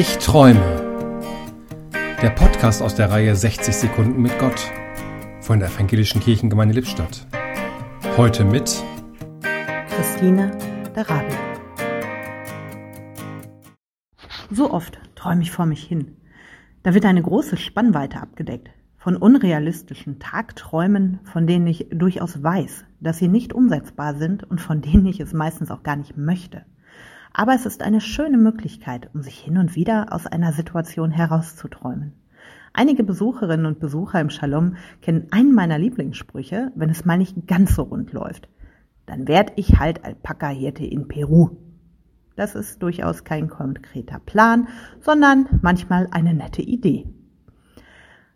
Ich träume. Der Podcast aus der Reihe 60 Sekunden mit Gott von der Evangelischen Kirchengemeinde Lippstadt. Heute mit Christine Darabi. So oft träume ich vor mich hin. Da wird eine große Spannweite abgedeckt von unrealistischen Tagträumen, von denen ich durchaus weiß, dass sie nicht umsetzbar sind und von denen ich es meistens auch gar nicht möchte. Aber es ist eine schöne Möglichkeit, um sich hin und wieder aus einer Situation herauszuträumen. Einige Besucherinnen und Besucher im Shalom kennen einen meiner Lieblingssprüche, wenn es mal nicht ganz so rund läuft. Dann werd ich halt Alpaka-Hirte in Peru. Das ist durchaus kein konkreter Plan, sondern manchmal eine nette Idee.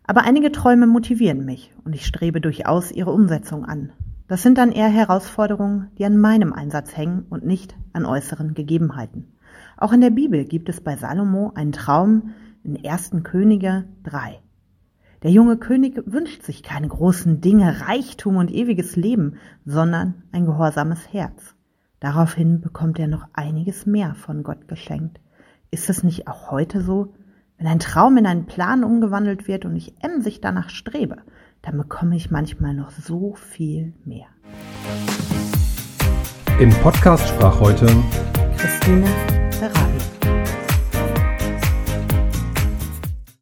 Aber einige Träume motivieren mich und ich strebe durchaus ihre Umsetzung an. Das sind dann eher Herausforderungen, die an meinem Einsatz hängen und nicht an äußeren Gegebenheiten. Auch in der Bibel gibt es bei Salomo einen Traum in 1. Könige 3. Der junge König wünscht sich keine großen Dinge, Reichtum und ewiges Leben, sondern ein gehorsames Herz. Daraufhin bekommt er noch einiges mehr von Gott geschenkt. Ist es nicht auch heute so? Wenn ein Traum in einen Plan umgewandelt wird und ich emsig danach strebe, dann bekomme ich manchmal noch so viel mehr. Im Podcast sprach heute Christine